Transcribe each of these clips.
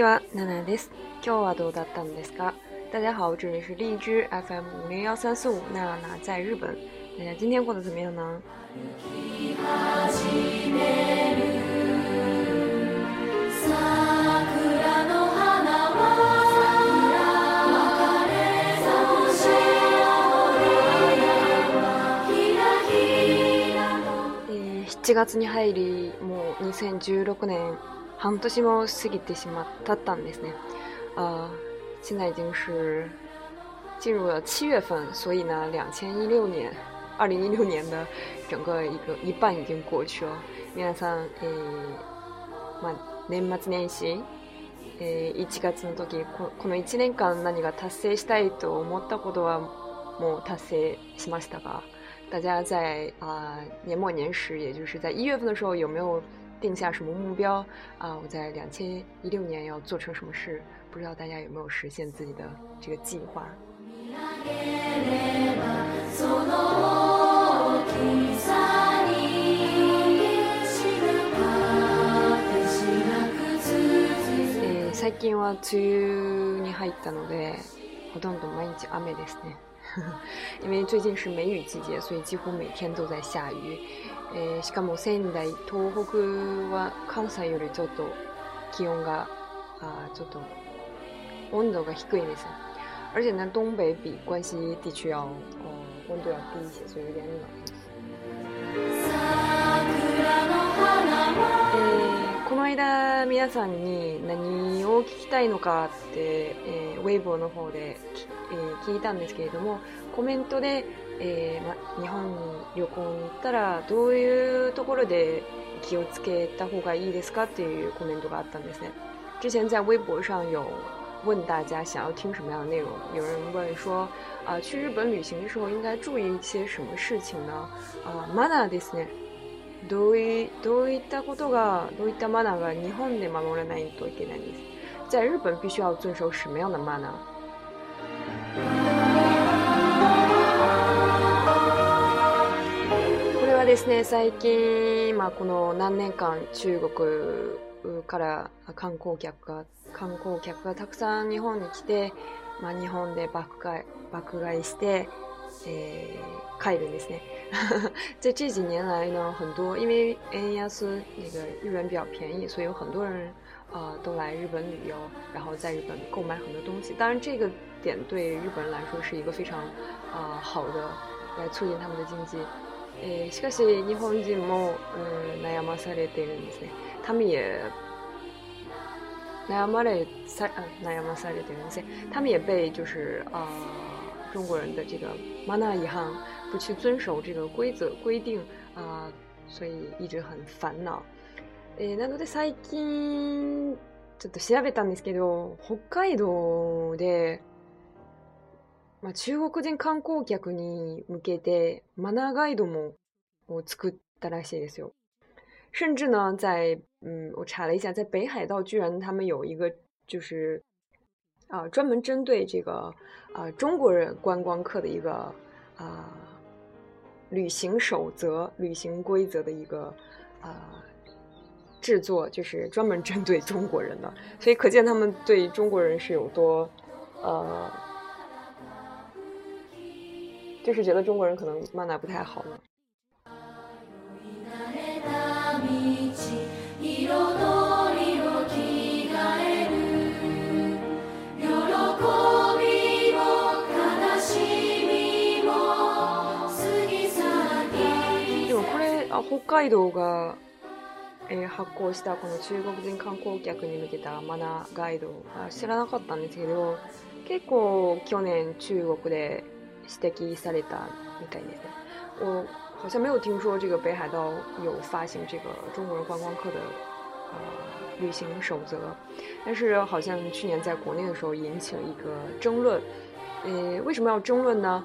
ちは、ナナです。今日はどうだったんですか？大家好，这里是荔枝 FM 五零幺三四五，娜娜在日本。大家今天过得怎么样呢？7月に入りもう2016年半年も過ぎてしまったんですね。呃，现在已经是进入了七月份，所以呢，两千一六年、二零一六年的整个一个一半已经过去了。皆さん、え、ま年末年始、え一月の時、ここの一年間何が達成したいと思ったことはもう達成しましたが、大家在啊年末年始，也就是在一月份的时候，有没有？定下什么目标啊？我在两千一六年要做成什么事？不知道大家有没有实现自己的这个计划？最近是梅雨季，最近ほとんど毎日雨ですね。因为最近是梅雨季节，所以几乎每天都在下雨。诶，しかも仙台、東北は関西よりちょっと気温が、あちょっと温度が低いです。而且东北比关西地区要温度要低一些，所以有点冷。この間皆さんに何を聞きたいのかって、えー、ウェイボーの方で、えー、聞いたんですけれどもコメントで、えーま、日本に旅行に行ったらどういうところで気をつけた方がいいですかっていうコメントがあったんですね。之前在微博上有问大家想要听什么样的内容，有人问说啊、呃，去日本旅行的时候应该注意一些什么事情呢？啊、呃，マですね。どういどういったことがどういったマナーが日本で守らないといけないんです在日本必須要遵守什么样的 m a n n これはですね最近、まあ、この何年間中国から観光客が観光客がたくさん日本に来て、まあ、日本で爆買い爆買いして诶，开一个，んですね。在这几年来呢，很多因为 N Y S 那个日元比较便宜，所以有很多人呃都来日本旅游，然后在日本购买很多东西。当然，这个点对日本人来说是一个非常啊好的来促进他们的经济。诶，しかし日本人も悩まされているんですね。他们也，悩まれさ、啊，悩まされてるんですね。他们也被就是啊。中国人的这个マナー違反、不去遵守这个规则规定啊，所以一直很烦恼。え、なので最近ちょっと調べたんですけど、北海道でまあ中国人観光客に向けてマナーガイドもを作ったらしですよ。甚至呢，在嗯，我查了一下，在北海道居然他们有一个就是啊，专门针对这个。啊，中国人观光客的一个啊旅行守则、旅行规则的一个啊制作，就是专门针对中国人的，所以可见他们对中国人是有多呃，就是觉得中国人可能慢慢不太好呢。北海道が、えー、発行したこの中国人観光客に向けたマナーガイドは知らなかったんですけど結構去年中国で指摘されたみたいですね。我好像没有听说这个北海道有发行这个中国人观光客的呃旅行守则，但是好像去年在国内的时候引起了一个争论。えう。为什么要争论呢？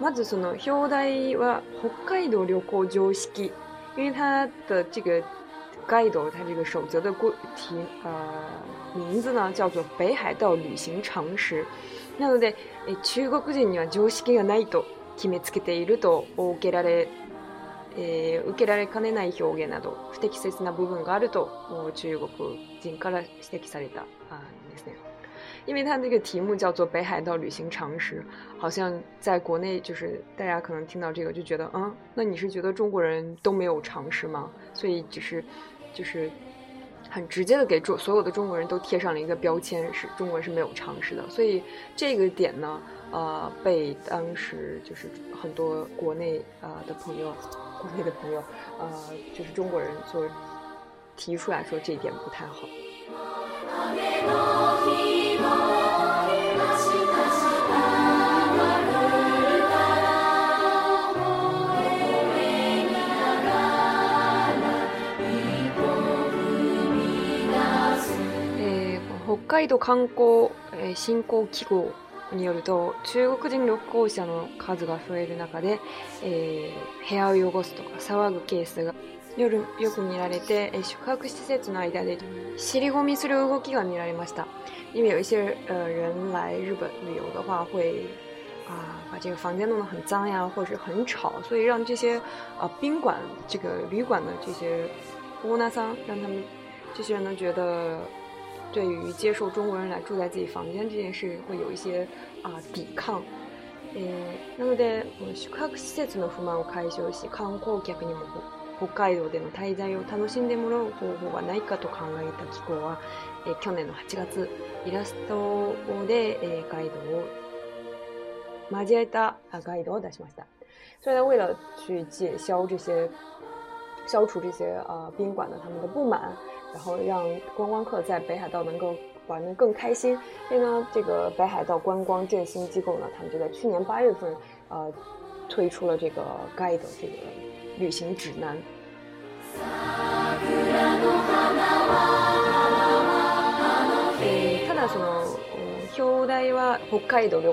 まずその表題は北海道旅行常識因为它的这个 Guide 它这个守则的规题呃名字呢叫做北海道旅行常识。なので、中国人には常識がないと決めつけていると受けられ、えー、受けられかねない表現など不適切な部分があると中国人から指摘されたんですね。因为他那个题目叫做《北海道旅行常识》，好像在国内就是大家可能听到这个就觉得，嗯，那你是觉得中国人都没有常识吗？所以只是，就是，很直接的给中所有的中国人都贴上了一个标签，是中人是没有常识的。所以这个点呢，呃，被当时就是很多国内啊的朋友，国内的朋友，呃，就是中国人所提出来说，这一点不太好。北海道観光、え振興機構によると中国人旅行者の数が増える中で、えー、部屋を汚すとか騒ぐケースが夜，よく見られて、宿泊施設の間で、尻込みする動きが見られました。意味は、一些人来日本旅游的话，会啊把这个房间弄得很脏呀，或者很吵，所以让这些啊宾馆、这个旅馆的这些屋根桑，让他们这些人呢觉得，对于接受中国人来住在自己房间这件事，会有一些啊抵抗。なので、宿泊施設の不満を解消し、観光客にも。北海道での滞在を楽しんでもらう方法はないかと考えた機構は、去年の8月、イラストでガイドを交えたタガイドを出しました。所以呢，为了去解消这些、消除这些呃宾馆的他们的不满，然后让观光客在北海道能够玩的更开心，所以呢，这个北海道观光振兴机构呢，他们就在去年八月份呃推出了这个 Guide 这个。旅行指南。他那时候，嗯，标题北海道旅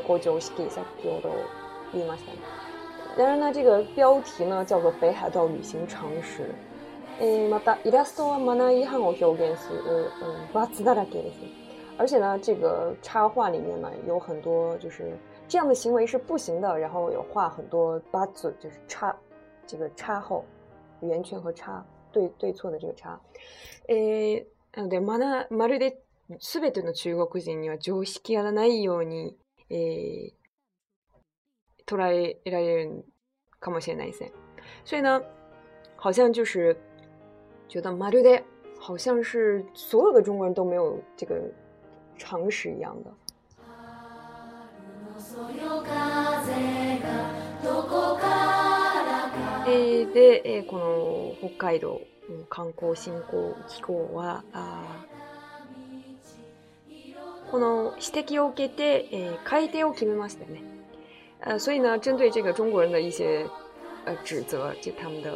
当然呢，这个标题呢叫做北海道旅行常识。诶，またイラストはマナイ漢を表現する、バツだらけです。而且呢，这个插画里面呢有很多就是这样的行为是不行的，然后有画很多把嘴就是插。这个叉后，圆圈和叉，对对错的这个叉。哎，对，マナまるですべての中国人には常識がないように捉えられるかもしれないですね。所以呢，好像就是觉得マルで，好像是所有的中国人都没有这个常识一样的。で、えー、この北海道観光振興機構はこの指摘を受けて、えー、改定を決めましたね。呃，所以呢，针对这个中国人的一些呃指责，这他们的、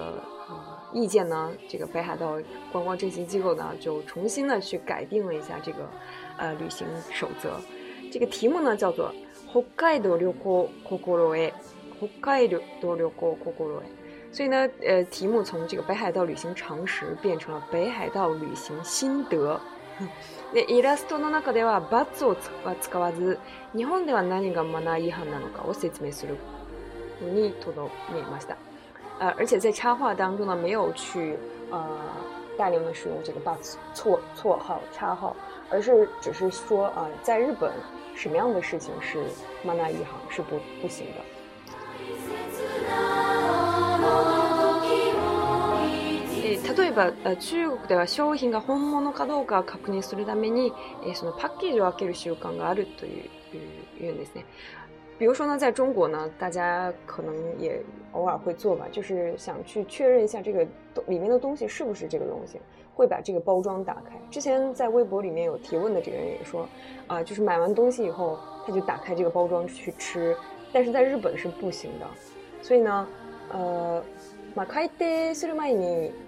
呃、意见呢，这个北海道观光振兴机构呢就重新的去改定了一下这个呃旅行守则。这个题目呢叫做“北海道旅行心得”，北海道旅行心得。所以呢，呃，题目从这个北海道旅行常识变成了北海道旅行心得。日本では何がマナー違反なのかを説明するに到達しました。而且在插画当中呢，没有去呃大量的使用这个 b u s 错错号，叉号，而是只是说啊，在日本什么样的事情是 m n a 一行是不不行的。比如说，中国では商品が本物かどうかを確認するために、そのパッケージを開ける習慣があるというですね。比如说呢，在中国呢，大家可能也偶尔会做吧，就是想去确认一下这个里面的东西是不是这个东西，会把这个包装打开。之前在微博里面有提问的这个人也说，啊，就是买完东西以后，他就打开这个包装去吃，但是在日本是不行的。所以呢，呃，まあ開封する前に。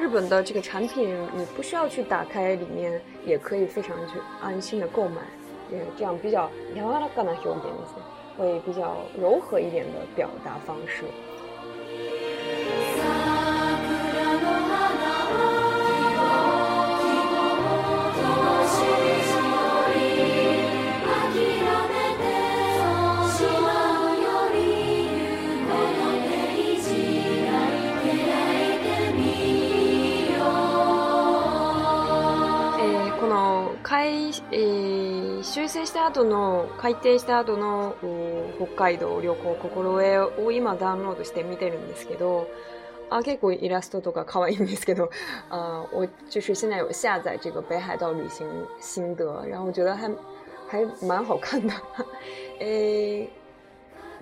日本的这个产品，你不需要去打开里面，也可以非常去安心的购买，也这样比较，会比较柔和一点的表达方式。後の改定した後の北海道旅行心得を今ダウンロードして見てるんですけどあ結構イラストとか可愛いんですけど あ呃，我就是现在有下载这个北海道旅行心得，然后觉得还还蛮好看的。诶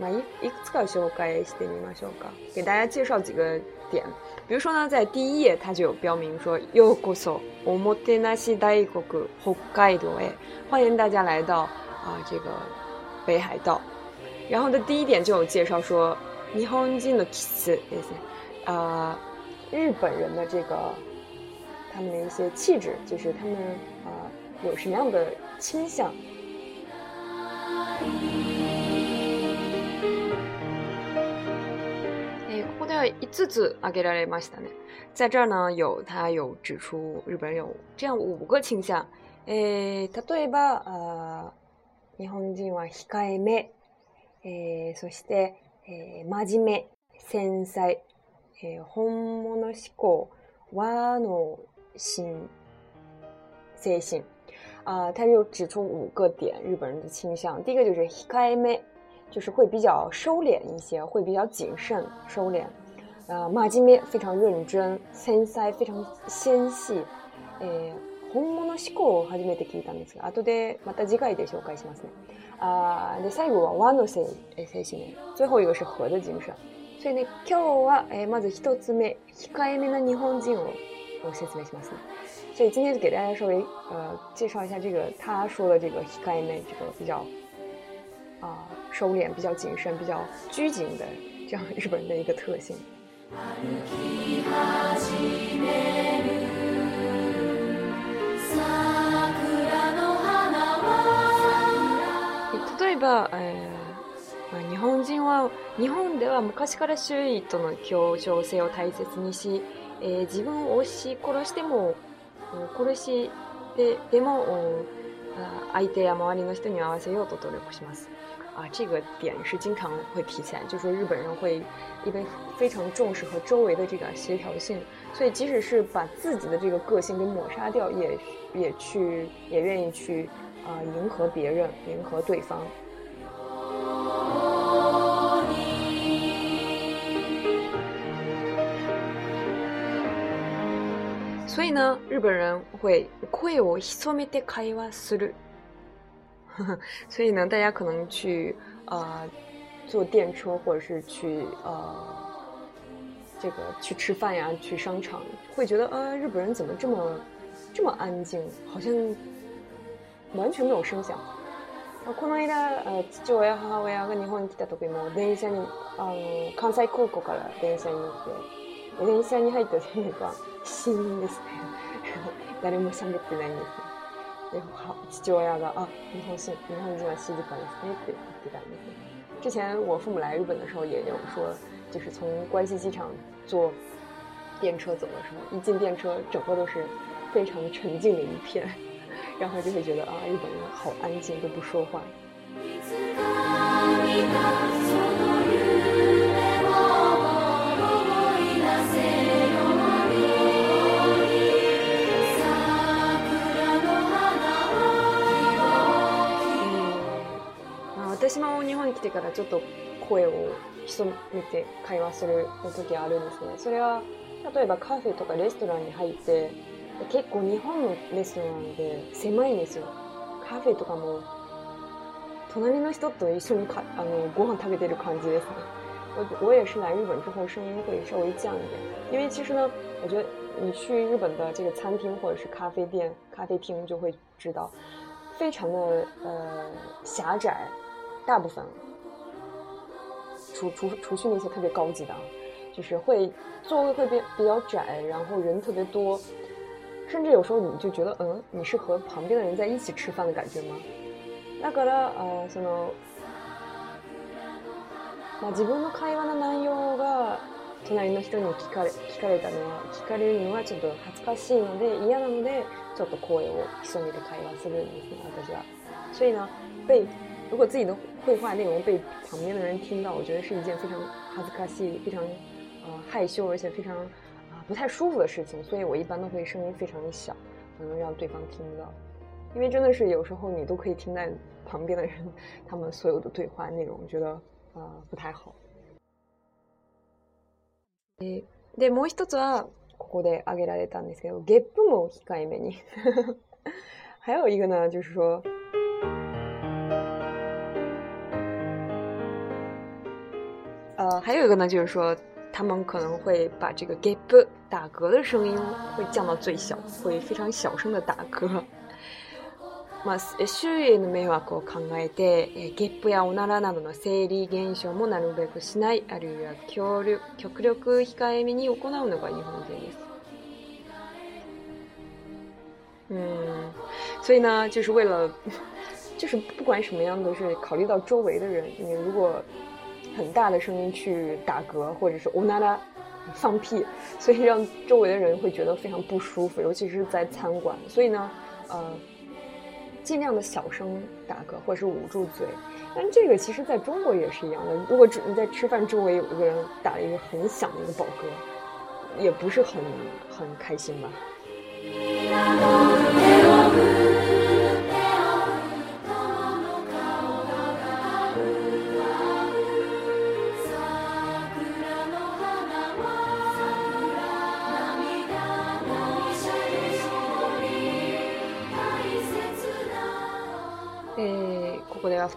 那一一个小个西点，尼玛小个，给大家介绍几个点。比如说呢，在第一页它就有标明说，ようこそおもてなし大いごく北海道へ，欢迎大家来到啊这个北海道。然后的第一点就有介绍说，日本の气质，呃，日本人的这个他们的一些气质，就是他们啊有什么样的倾向。共有5つ挙げられましたね。在这儿呢，有他有指出日本有这样五个倾向。えー、例えばあ、日本人は控えめ、えー、そして、えー、真面目、繊細、えー、本物思考、和の心、精神。啊、呃，他就指出五个点日本人的倾向。第一个就是 h i k 就是会比较收敛一些，会比较谨慎收敛。呃，马金メ非常认真，繊細非常纤细。呃，本物思考を初めて聞いたんですが、後でまた次回で紹介しますね。あ、で最後は和の性、え、精神。最後一个是和的精神。所以ー。それね、今日はまず一つ目、控えめな日本人を説明しますね。所以今天就给大家稍微呃介绍一下这个他说的这个控えめ这个比较啊。收敛、比较谨慎、比较拘谨的这样日本人的一个特性。例えば、えーまあ、日本人は日本では昔から周囲との協調性を大切にし、えー、自分を押し殺しても殺してでも相手や周りの人に合わせようと努力します。啊，这个点是经常会提起来，就说日本人会一般非常重视和周围的这个协调性，所以即使是把自己的这个个性给抹杀掉，也也去也愿意去啊迎合别人，迎合对方。所以呢，日本人会声を静会話する。所以呢，大家可能去呃坐电车，或者是去呃这个去吃饭呀，去商场，会觉得呃日本人怎么这么这么安静，好像完全没有声响。の父母が日本に来た時も電車にあの関西空港から電車に乗って、電車に入っです。誰も喋ってないんです。也好，就我那个啊，一封信，你看这封信就回来了。哎，对，对的，对的。之前我父母来日本的时候，也有说，就是从关西机场坐电车走的时候，一进电车，整个都是非常沉静的一片，然后就会觉得啊，日本人好安静，都不说话。に来てからちょっと声を潜めて会話する時あるんですね。それは例えばカフェとかレストランに入って結構日本のレストランで狭いんですよ。カフェとかも隣の人と一緒にかあのご飯食べてる感じですね。我我也是来日本之后声音会稍微降一点，因为其实呢，我觉得你去日本的这个餐厅或者是咖啡店、咖啡厅就会知道，非常的呃狭窄，大部分，除除除去那些特别高级的，就是会座位会比比较窄，然后人特别多，甚至有时候你就觉得，嗯，你是和旁边的人在一起吃饭的感觉吗？だから、呃，その、まあ自分の会話の内容が隣の人に聞かれ聞かれたのは聞かれるのはちょっと恥ずかしいので嫌なのでちょっと声を低めて会話するんですね私は。そういな、如果自己的绘画内容被旁边的人听到，我觉得是一件非常哈斯卡西非常呃害羞而且非常啊不太舒服的事情，所以我一般都会声音非常的小，能让对方听不到，因为真的是有时候你都可以听在旁边的人他们所有的对话内容，觉得啊不太好。诶，もう一つはここであげられたんですけど、ゲップも関係ない。还有一个呢，就是说。还有一个呢，就是说，他们可能会把这个 gag 打嗝的声音会降到最小，会非常小声的打嗝。まあ、周囲の迷惑を考えて、gag やおならなどの生理現象もなるべくしない、あるいは極力極力控えめに行うのが日本です。嗯，所以呢，就是为了，就是不管什么样都是考虑到周围的人，你如果。很大的声音去打嗝，或者是呜啦啦放屁，所以让周围的人会觉得非常不舒服，尤其是在餐馆。所以呢，呃，尽量的小声打嗝，或者是捂住嘴。但这个其实在中国也是一样的。如果你在吃饭，周围有一个人打了一个很响的一个饱嗝，也不是很很开心吧。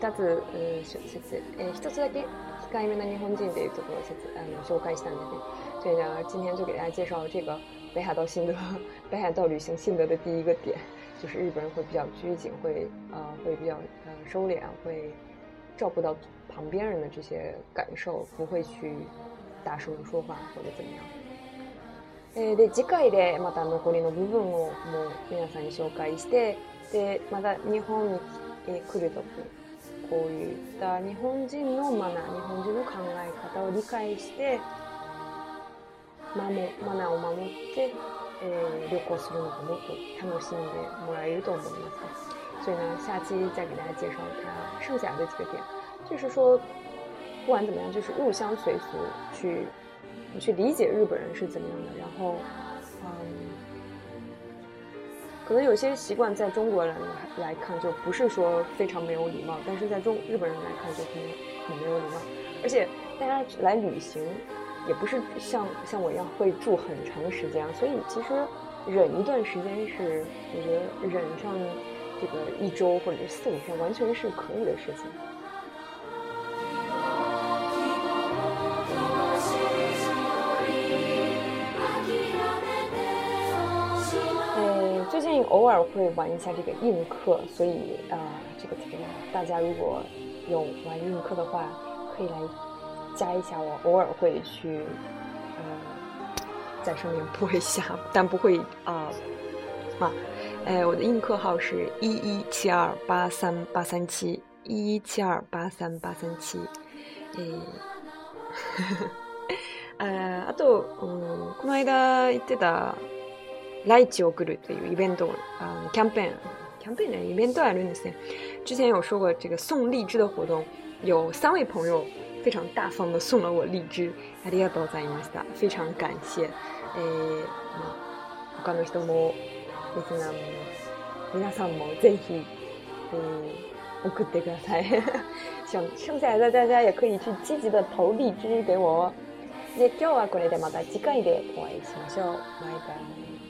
二つ、え一つだけ控えめな日本人でいうところをあの紹介したんですね。所以呢，今天就给大家介绍这个北海道心得，北海道旅行心得的第一个点就是日本人会比较拘谨，会呃会比较呃收敛，会照顾到旁边人的这些感受，不会去大声说话或者怎么样。で次回でまたもうの部分をもう皆さんに紹介してでまた日本に来るとき。こういった日本人のマナー、日本人の考え方を理解して、守マナーを守って、ええ、両するのもこう楽しいで、もらえると思うので、所以呢，下期再给大家介绍一下剩下的几个点，就是说，不管怎么样，就是入乡随俗，去去理解日本人是怎么样的，然后，嗯。可能有些习惯，在中国人来看就不是说非常没有礼貌，但是在中日本人来看就很很没有礼貌。而且大家来旅行，也不是像像我一样会住很长时间，所以其实忍一段时间是，我觉得忍上这个一周或者四五天，完全是可以的事情。偶尔会玩一下这个硬客，所以呃，这个大家如果有玩硬客的话，可以来加一下我。偶尔会去呃在上面播一下，但不会啊啊！哎，我的硬客号是一一七二八三八三七，一一七二八三八三七。诶，啊，あとこの間行ってた。来几个鼓励的有イベント，嗯，キャンペーン、キャンペーン的イベント啊，类似。之前有说过这个送荔枝的活动，有三位朋友非常大方的送了我荔枝，ありがとうございました，非常感谢。え、うん、関係のもう、皆ナんも皆さんもぜひ、え、送ってください。呵，呵，呵。想，剩下的大家也可以去积极的投荔枝给我。で今日はこれでまた次回でお会いしましょう。バイバイ。